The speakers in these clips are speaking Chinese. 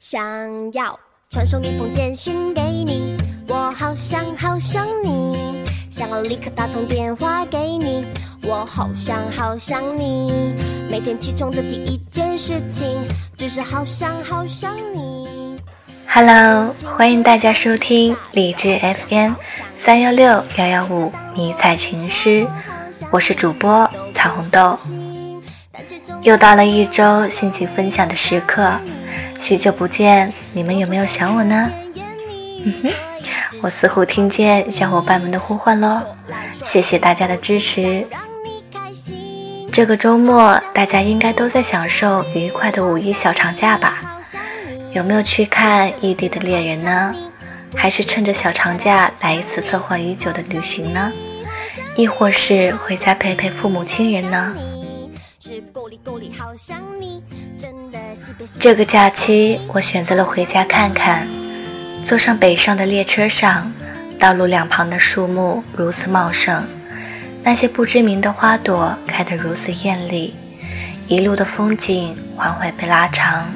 想要传送一封简讯给你，我好想好想你，想要立刻打通电话给你，我好想好想你。每天起床的第一件事情，就是好想好想你。Hello，欢迎大家收听理智 FM 三幺六幺幺五迷彩情诗，我是主播彩虹豆。又到了一周心情分享的时刻。许久不见，你们有没有想我呢？嗯哼，我似乎听见小伙伴们的呼唤喽，谢谢大家的支持。这个周末大家应该都在享受愉快的五一小长假吧？有没有去看异地的恋人呢？还是趁着小长假来一次策划已久的旅行呢？亦或是回家陪陪父母亲人呢？这个假期，我选择了回家看看。坐上北上的列车上，道路两旁的树木如此茂盛，那些不知名的花朵开得如此艳丽，一路的风景缓缓被拉长，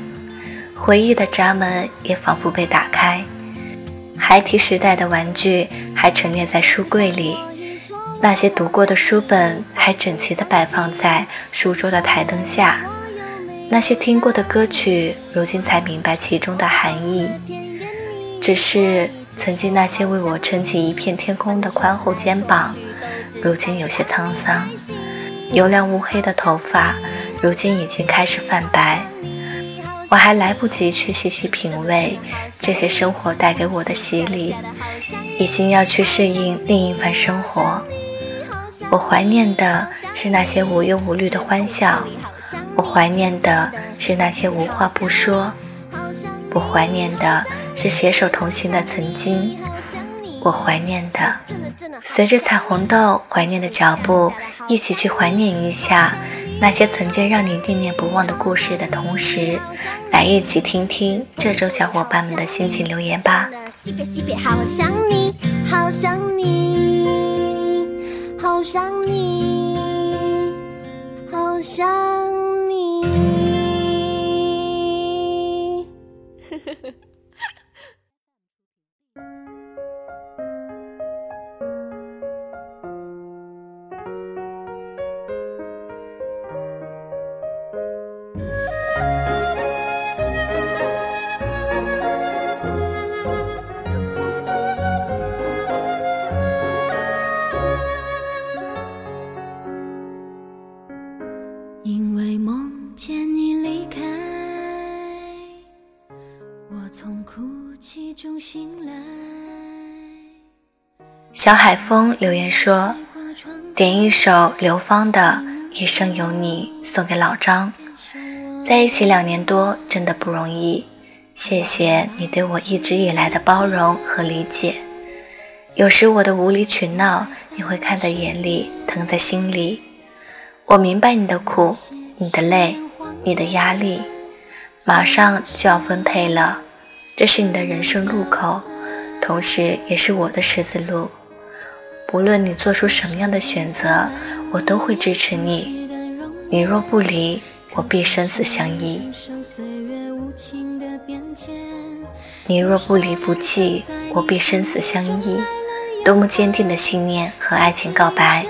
回忆的闸门也仿佛被打开。孩提时代的玩具还陈列在书柜里，那些读过的书本还整齐地摆放在书桌的台灯下。那些听过的歌曲，如今才明白其中的含义。只是曾经那些为我撑起一片天空的宽厚肩膀，如今有些沧桑。油亮乌黑的头发，如今已经开始泛白。我还来不及去细细品味这些生活带给我的洗礼，已经要去适应另一番生活。我怀念的是那些无忧无虑的欢笑。我怀念的是那些无话不说，我怀念的是携手同行的曾经，我怀念的，随着彩虹豆怀念的脚步，一起去怀念一下那些曾经让你念念不忘的故事的同时，来一起听听这周小伙伴们的心情留言吧。好想你，好想你，好想你好想你。呵呵呵小海风留言说：“点一首刘芳的《一生有你》送给老张，在一起两年多，真的不容易。谢谢你对我一直以来的包容和理解。有时我的无理取闹，你会看在眼里，疼在心里。我明白你的苦，你的累，你的压力。马上就要分配了，这是你的人生路口，同时也是我的十字路。”无论你做出什么样的选择，我都会支持你。你若不离，我必生死相依。你若不离不弃，我必生死相依。多么坚定的信念和爱情告白！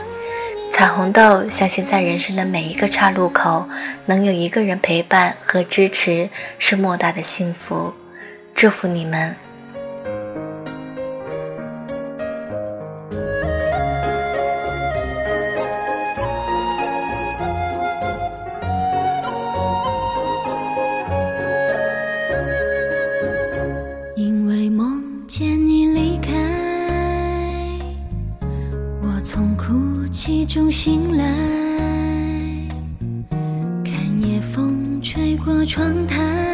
彩虹豆相信，在人生的每一个岔路口，能有一个人陪伴和支持，是莫大的幸福。祝福你们！窗台，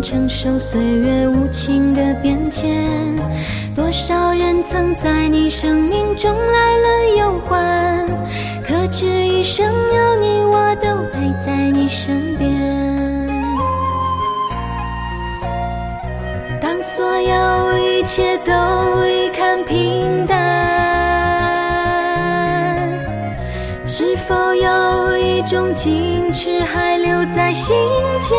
承受岁月无情的变迁？多少人曾在你生命中来了又还？可知一生有你，我都陪在你身边。当所有一切都已看平淡，是否有一种矜持还留在心间？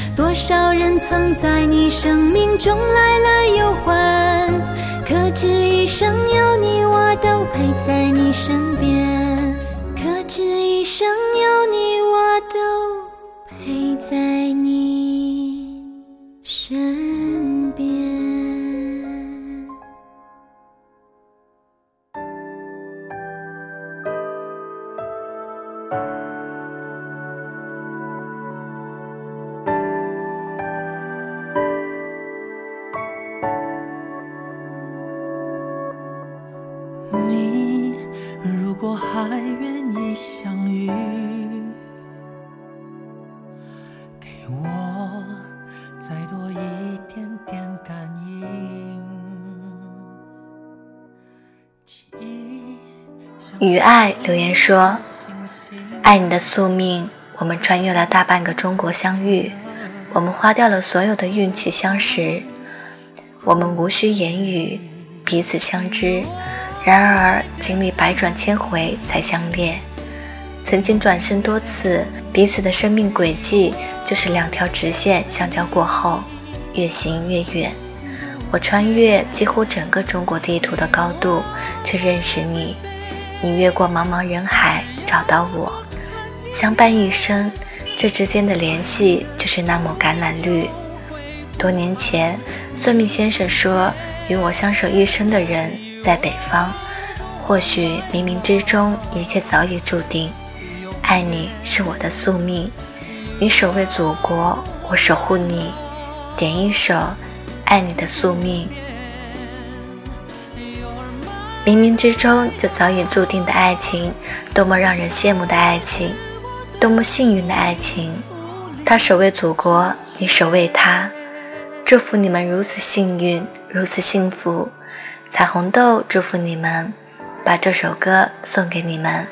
多少人曾在你生命中来了又还，可知一生有你，我都陪在你身边。可知一生有你，我都陪在你爱留言说：“爱你的宿命，我们穿越了大半个中国相遇，我们花掉了所有的运气相识，我们无需言语，彼此相知。然而经历百转千回才相恋，曾经转身多次，彼此的生命轨迹就是两条直线相交过后，越行越远。我穿越几乎整个中国地图的高度，却认识你。”你越过茫茫人海找到我，相伴一生，这之间的联系就是那抹橄榄绿。多年前，算命先生说，与我相守一生的人在北方。或许冥冥之中，一切早已注定。爱你是我的宿命，你守卫祖国，我守护你。点一首《爱你的宿命》。冥冥之中就早已注定的爱情，多么让人羡慕的爱情，多么幸运的爱情。他守卫祖国，你守卫他，祝福你们如此幸运，如此幸福。彩虹豆祝福你们，把这首歌送给你们。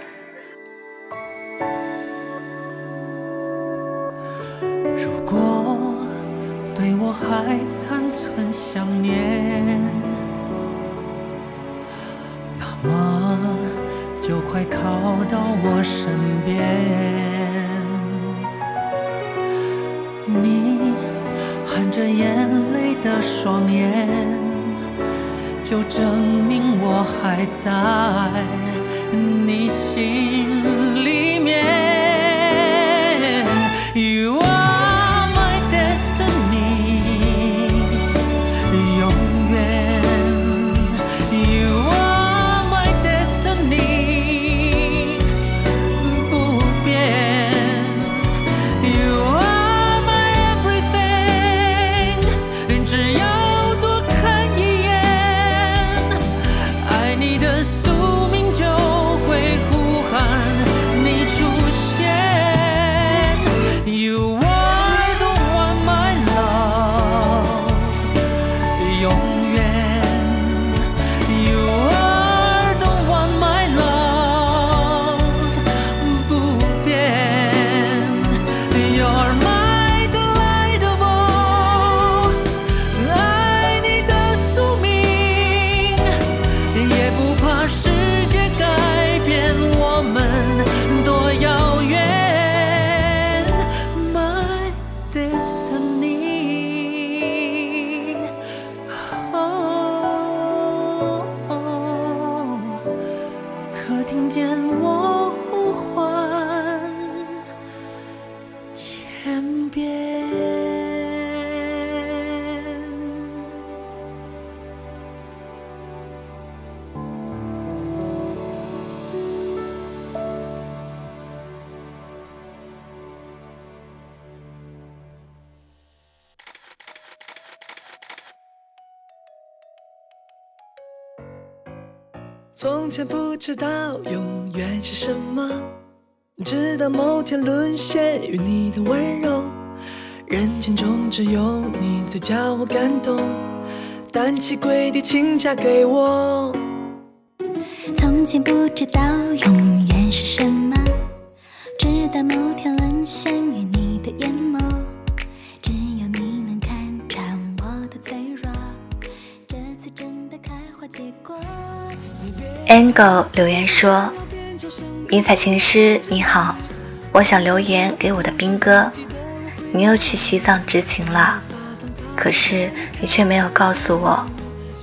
就证明我还在你心从前不知道永远是什么，直到某天沦陷于你的温柔。人群中只有你最叫我感动，单膝跪地，请嫁给我。从前不知道永远是什么，直到某天 Angle 留言说：“迷彩情诗你好，我想留言给我的兵哥，你又去西藏执勤了，可是你却没有告诉我，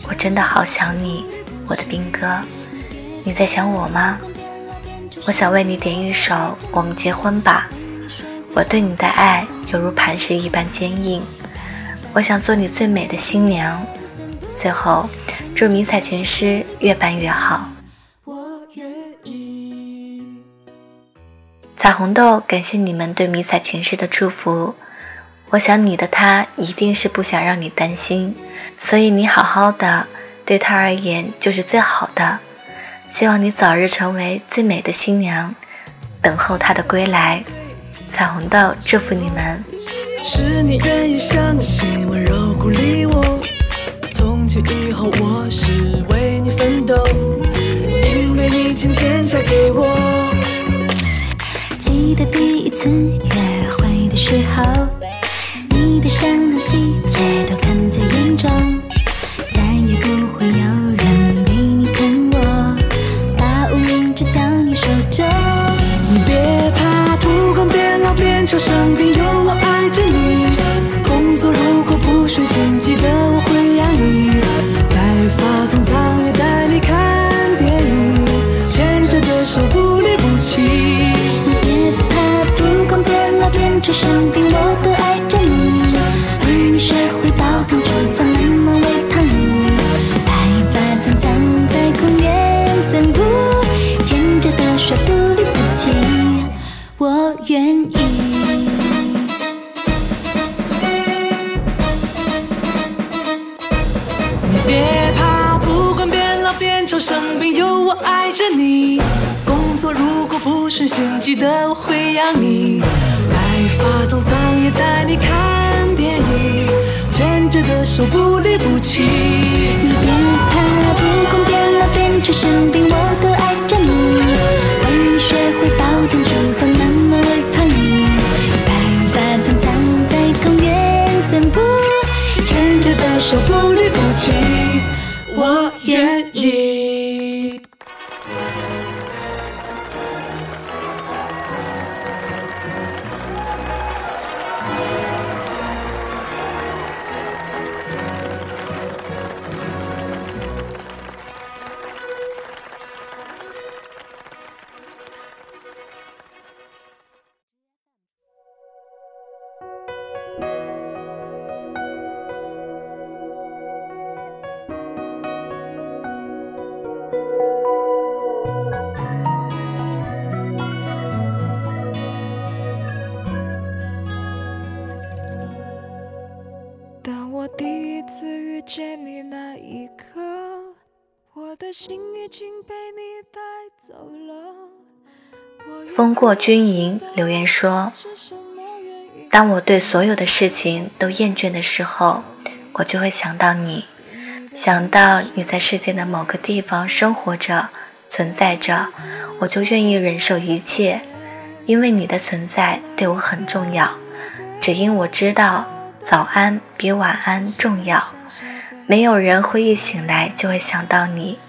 我真的好想你，我的兵哥，你在想我吗？我想为你点一首《我们结婚吧》，我对你的爱犹如磐石一般坚硬，我想做你最美的新娘。最后，祝迷彩情诗越办越好。”彩虹豆，感谢你们对迷彩情诗的祝福。我想你的他一定是不想让你担心，所以你好好的，对他而言就是最好的。希望你早日成为最美的新娘，等候他的归来。彩虹豆，祝福你们。是你愿意相信，温柔鼓励我。从今以后，我是为你奋斗，因为你今天嫁给我。记得第一次约会的时候，你的善良细节都看在眼中，再也不会有人比你疼我，把无名指交你手中。你别怕，不管变老变丑，生病有我爱着你。工作如果不顺心，记得我会养你。生病我都爱着你。而你学会煲汤煮饭，慢慢喂胖你。白发苍苍在公园散步，牵着的手不离不弃，我愿意。你别怕，不管变老变丑，生病有我爱着你。工作如果不顺心，记得我会养你。看电影，牵着的手不离不弃。你别怕，不管变老变成神兵当我第一次遇见你那一刻，我的心已经被你带走了。风过军营留言说：“当我对所有的事情都厌倦的时候，我就会想到你，想到你在世界的某个地方生活着、存在着，我就愿意忍受一切，因为你的存在对我很重要。只因我知道早安比晚安重要，没有人会一醒来就会想到你。”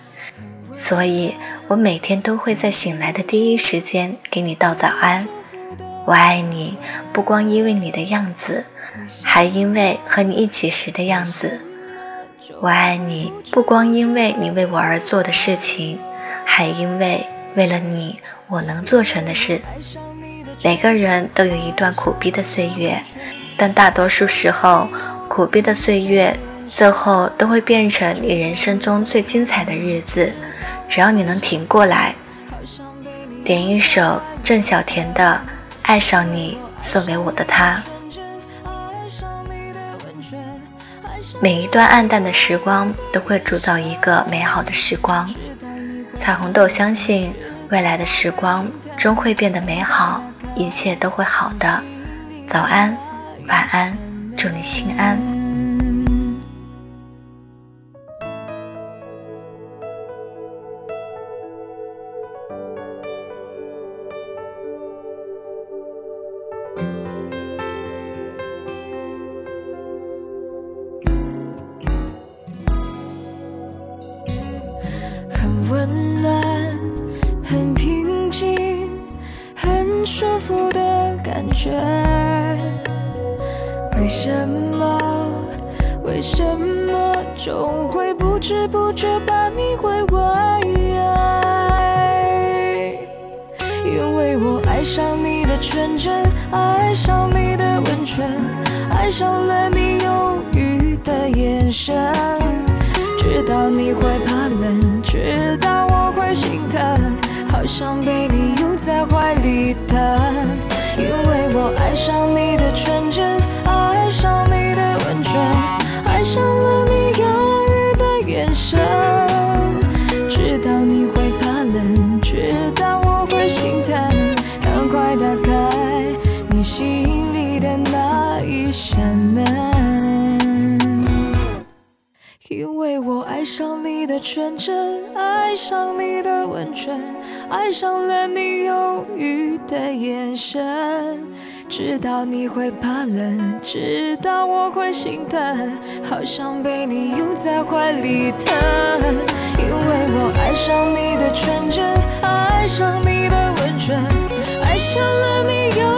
所以，我每天都会在醒来的第一时间给你道早安。我爱你，不光因为你的样子，还因为和你一起时的样子。我爱你，不光因为你为我而做的事情，还因为为了你我能做成的事。每个人都有一段苦逼的岁月，但大多数时候，苦逼的岁月最后都会变成你人生中最精彩的日子。只要你能挺过来，点一首郑小田的《爱上你》送给我的他。每一段暗淡的时光都会铸造一个美好的时光。彩虹豆相信未来的时光终会变得美好，一切都会好的。早安，晚安祝你心安。很温暖很平静很舒服的感觉。为什么？为什么总会不知不觉把你回味？因为我爱上你的纯真，爱上你的温存，爱上了你忧郁的眼神，知道你会怕冷，知道我会心疼，好想被你拥在怀里的。因为我爱上你的纯真，爱上你的温存，爱上了你忧郁的眼神。知道你会怕冷，知道我会心疼，赶快打开你心里的那一扇门。因为我爱上你的纯真，爱上你的温存。爱上了你忧郁的眼神，知道你会怕冷，知道我会心疼，好想被你拥在怀里疼。因为我爱上你的纯真，爱上你的温存，爱上了你有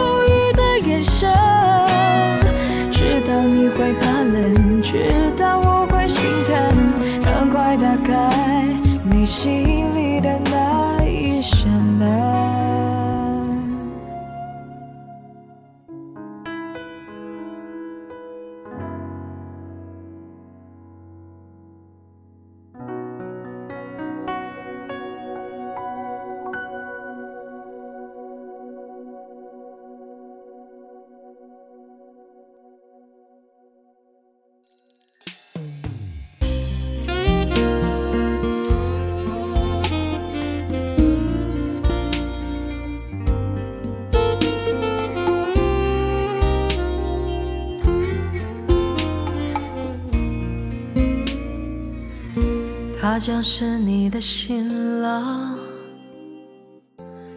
他将是你的新郎，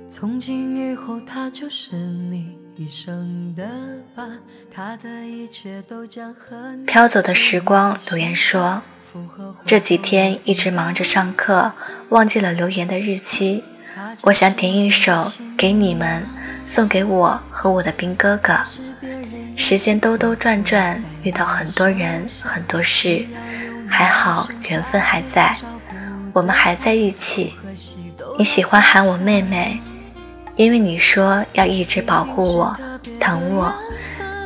从今以后他就是你一生的伴，他的一切都将和你。飘走的时光留言说，这几天一直忙着上课，忘记了留言的日期。我想点一首给你们，送给我和我的兵哥哥。时间兜兜转转，遇到很多人，很多事。还好缘分还在，我们还在一起。你喜欢喊我妹妹，因为你说要一直保护我、疼我。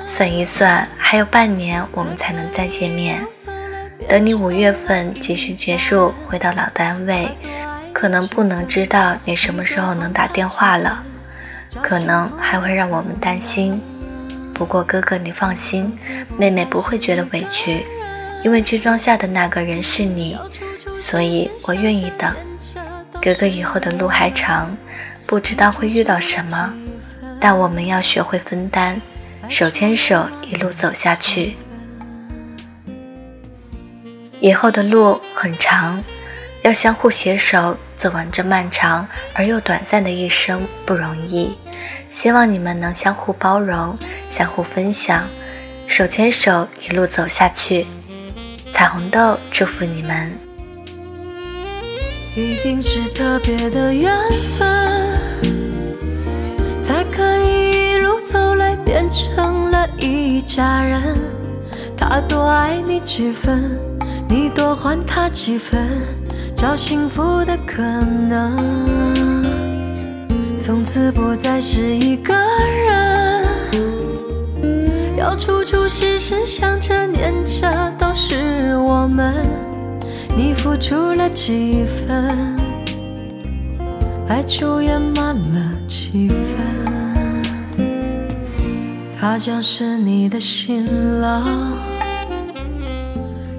算一算，还有半年我们才能再见面。等你五月份集训结束回到老单位，可能不能知道你什么时候能打电话了，可能还会让我们担心。不过哥哥你放心，妹妹不会觉得委屈。因为剧装下的那个人是你，所以我愿意等。哥哥以后的路还长，不知道会遇到什么，但我们要学会分担，手牵手一路走下去。以后的路很长，要相互携手走完这漫长而又短暂的一生不容易。希望你们能相互包容，相互分享，手牵手一路走下去。彩虹豆祝福你们，一定是特别的缘分，才可以一路走来变成了一家人。他多爱你几分，你多还他几分，找幸福的可能，从此不再是一个人。要处处时时想着念着，都是我们。你付出了几分，爱就圆满了几分。他将是你的新郎。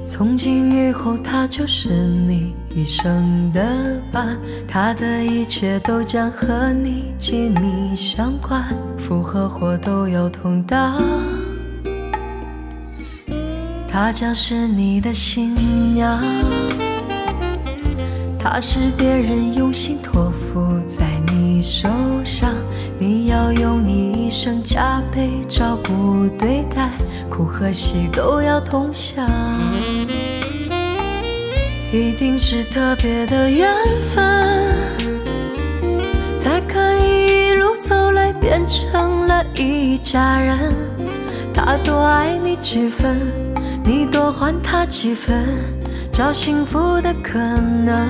从今以后，他就是你一生的伴，他的一切都将和你紧密相关，福和祸都有同当。她将是你的新娘，她是别人用心托付在你手上，你要用你一生加倍照顾对待，苦和喜都要同享。一定是特别的缘分，才可以一路走来变成了一家人。他多爱你几分，你多还他几分，找幸福的可能。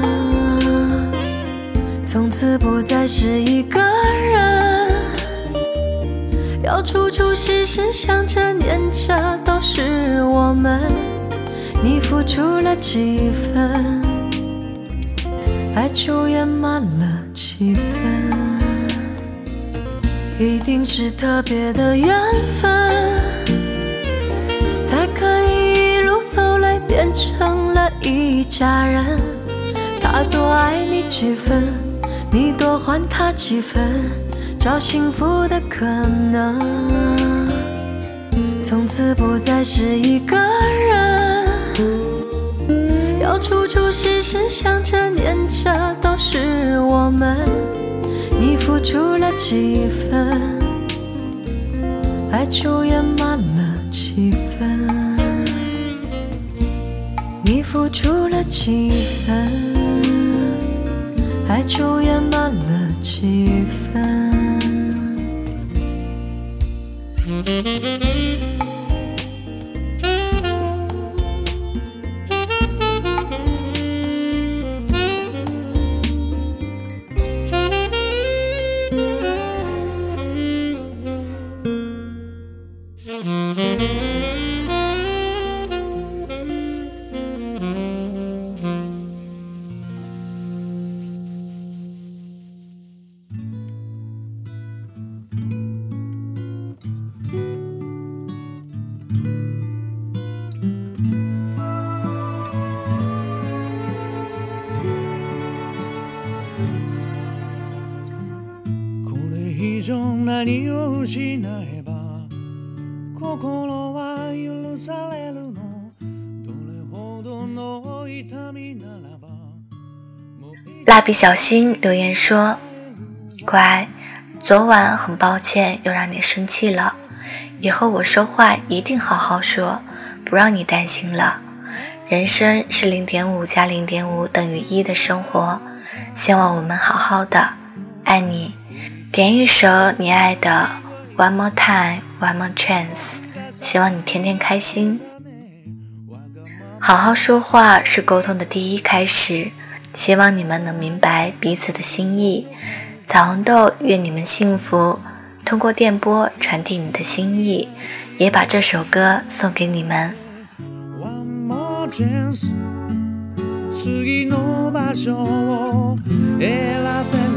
从此不再是一个人，要处处时时想着念着，都是我们。你付出了几分，爱就圆满了几分。一定是特别的缘分，才可以一路走来变成了一家人。他多爱你几分，你多还他几分，找幸福的可能。从此不再是一个人。要处处时时想着念着，都是我们。你付出了几分，爱就圆满了几分。你付出了几分，爱就圆满了几分。上何を失えば心は許されるのどれほどの痛みならばもう蜡笔小新留言说：“乖，昨晚很抱歉又让你生气了，以后我说话一定好好说，不让你担心了。人生是零点五加零点五等于一的生活，希望我们好好的，爱你。” 点一首你爱的《One More Time, One More Chance》，希望你天天开心。好好说话是沟通的第一开始，希望你们能明白彼此的心意。彩虹豆愿你们幸福，通过电波传递你的心意，也把这首歌送给你们。 One more chance 次の場所を選べないい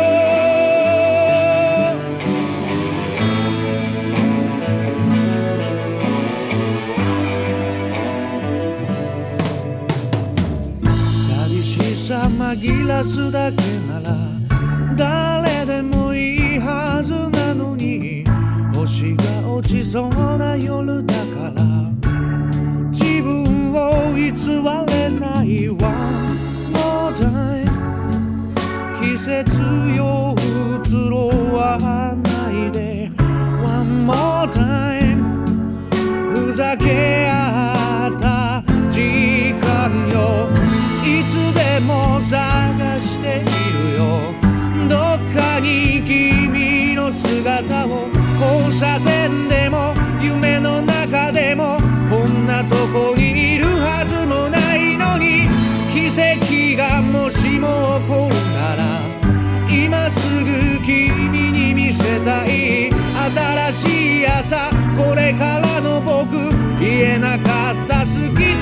さ紛らすだけなら誰でもいいはずなのに星が落ちそうな夜だから自分を偽れないわ。More time 季節よ姿を交差点でも夢の中でもこんなとこにいるはずもないのに奇跡がもしも起こるなら今すぐ君に見せたい新しい朝これからの僕言えなかった好き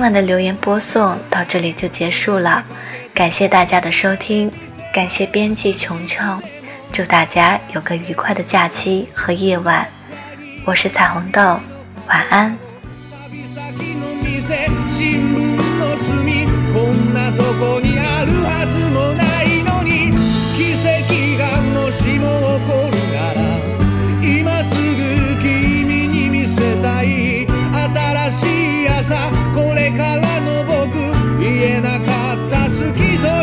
今晚的留言播送到这里就结束了。感谢大家的收听感谢编辑琼琼祝大家有个愉快的假期和夜晚。我是彩虹豆晚安。これからの僕言えなかった好きと